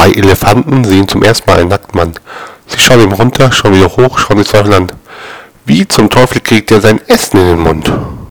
Zwei Elefanten sehen zum ersten Mal einen Nacktmann. Sie schauen ihm runter, schauen wieder hoch, schauen sich zweifelnd an. Wie zum Teufel kriegt er sein Essen in den Mund?